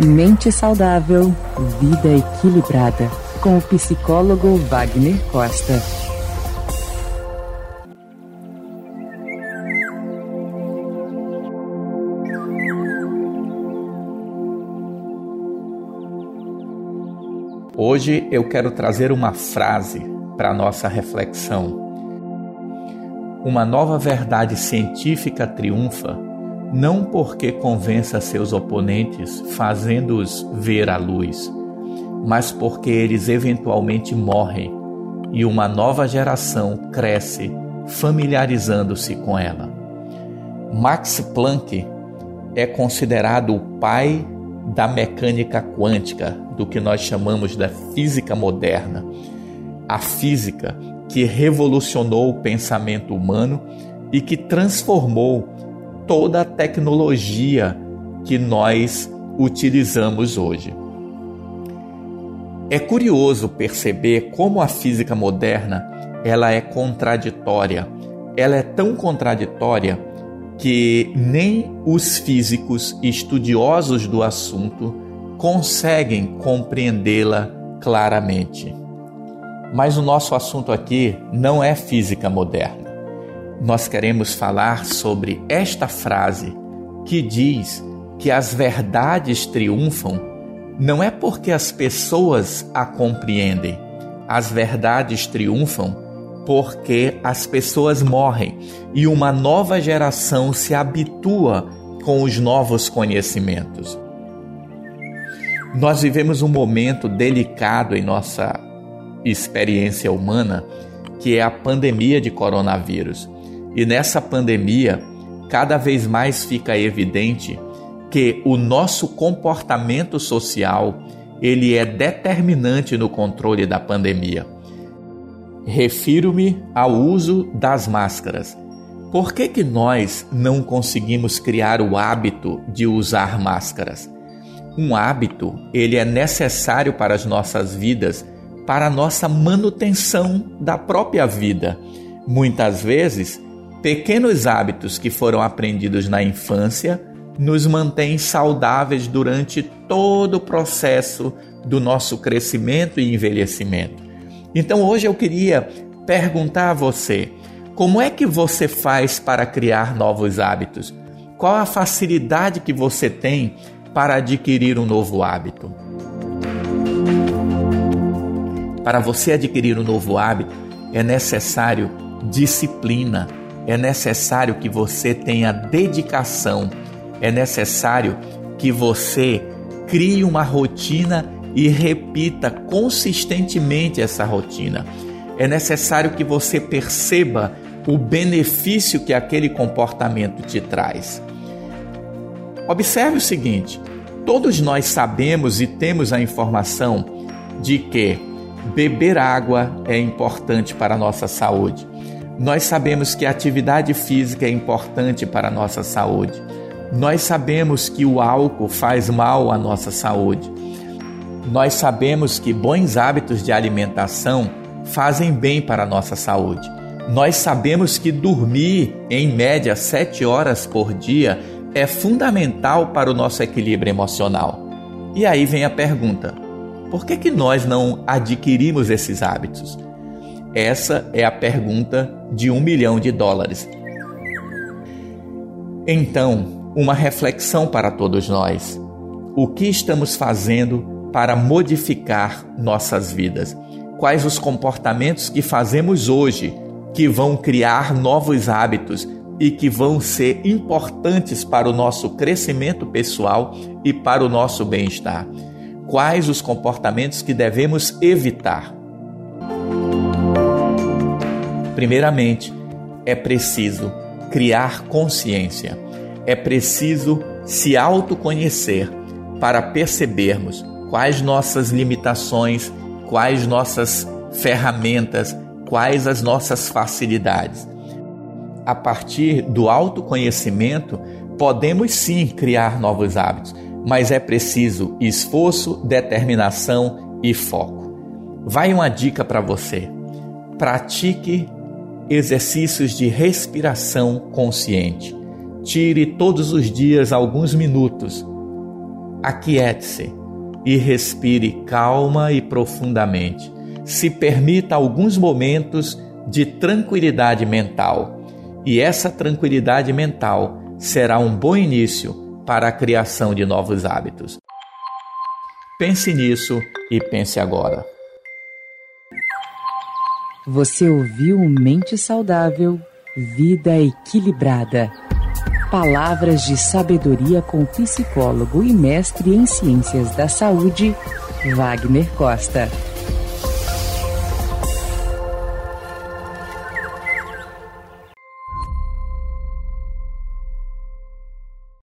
Mente saudável, vida equilibrada. Com o psicólogo Wagner Costa. Hoje eu quero trazer uma frase para nossa reflexão. Uma nova verdade científica triunfa não porque convença seus oponentes, fazendo-os ver a luz, mas porque eles eventualmente morrem e uma nova geração cresce familiarizando-se com ela. Max Planck é considerado o pai da mecânica quântica, do que nós chamamos da física moderna. A física que revolucionou o pensamento humano e que transformou toda a tecnologia que nós utilizamos hoje. É curioso perceber como a física moderna ela é contraditória. Ela é tão contraditória que nem os físicos estudiosos do assunto conseguem compreendê-la claramente. Mas o nosso assunto aqui não é física moderna nós queremos falar sobre esta frase que diz que as verdades triunfam não é porque as pessoas a compreendem, as verdades triunfam porque as pessoas morrem e uma nova geração se habitua com os novos conhecimentos. Nós vivemos um momento delicado em nossa experiência humana, que é a pandemia de coronavírus. E nessa pandemia, cada vez mais fica evidente que o nosso comportamento social ele é determinante no controle da pandemia. Refiro-me ao uso das máscaras. Por que, que nós não conseguimos criar o hábito de usar máscaras? Um hábito, ele é necessário para as nossas vidas, para a nossa manutenção da própria vida. Muitas vezes, Pequenos hábitos que foram aprendidos na infância nos mantêm saudáveis durante todo o processo do nosso crescimento e envelhecimento. Então hoje eu queria perguntar a você: como é que você faz para criar novos hábitos? Qual a facilidade que você tem para adquirir um novo hábito? Para você adquirir um novo hábito, é necessário disciplina é necessário que você tenha dedicação, é necessário que você crie uma rotina e repita consistentemente essa rotina. É necessário que você perceba o benefício que aquele comportamento te traz. Observe o seguinte: todos nós sabemos e temos a informação de que beber água é importante para a nossa saúde. Nós sabemos que a atividade física é importante para a nossa saúde. Nós sabemos que o álcool faz mal à nossa saúde. Nós sabemos que bons hábitos de alimentação fazem bem para a nossa saúde. Nós sabemos que dormir em média sete horas por dia é fundamental para o nosso equilíbrio emocional. E aí vem a pergunta: por que, que nós não adquirimos esses hábitos? Essa é a pergunta de um milhão de dólares. Então, uma reflexão para todos nós: o que estamos fazendo para modificar nossas vidas? Quais os comportamentos que fazemos hoje que vão criar novos hábitos e que vão ser importantes para o nosso crescimento pessoal e para o nosso bem-estar? Quais os comportamentos que devemos evitar? Primeiramente, é preciso criar consciência, é preciso se autoconhecer para percebermos quais nossas limitações, quais nossas ferramentas, quais as nossas facilidades. A partir do autoconhecimento, podemos sim criar novos hábitos, mas é preciso esforço, determinação e foco. Vai uma dica para você. Pratique exercícios de respiração consciente. Tire todos os dias alguns minutos aquiete-se e respire calma e profundamente. Se permita alguns momentos de tranquilidade mental. E essa tranquilidade mental será um bom início para a criação de novos hábitos. Pense nisso e pense agora. Você ouviu Mente Saudável, Vida Equilibrada. Palavras de sabedoria com psicólogo e mestre em ciências da saúde, Wagner Costa.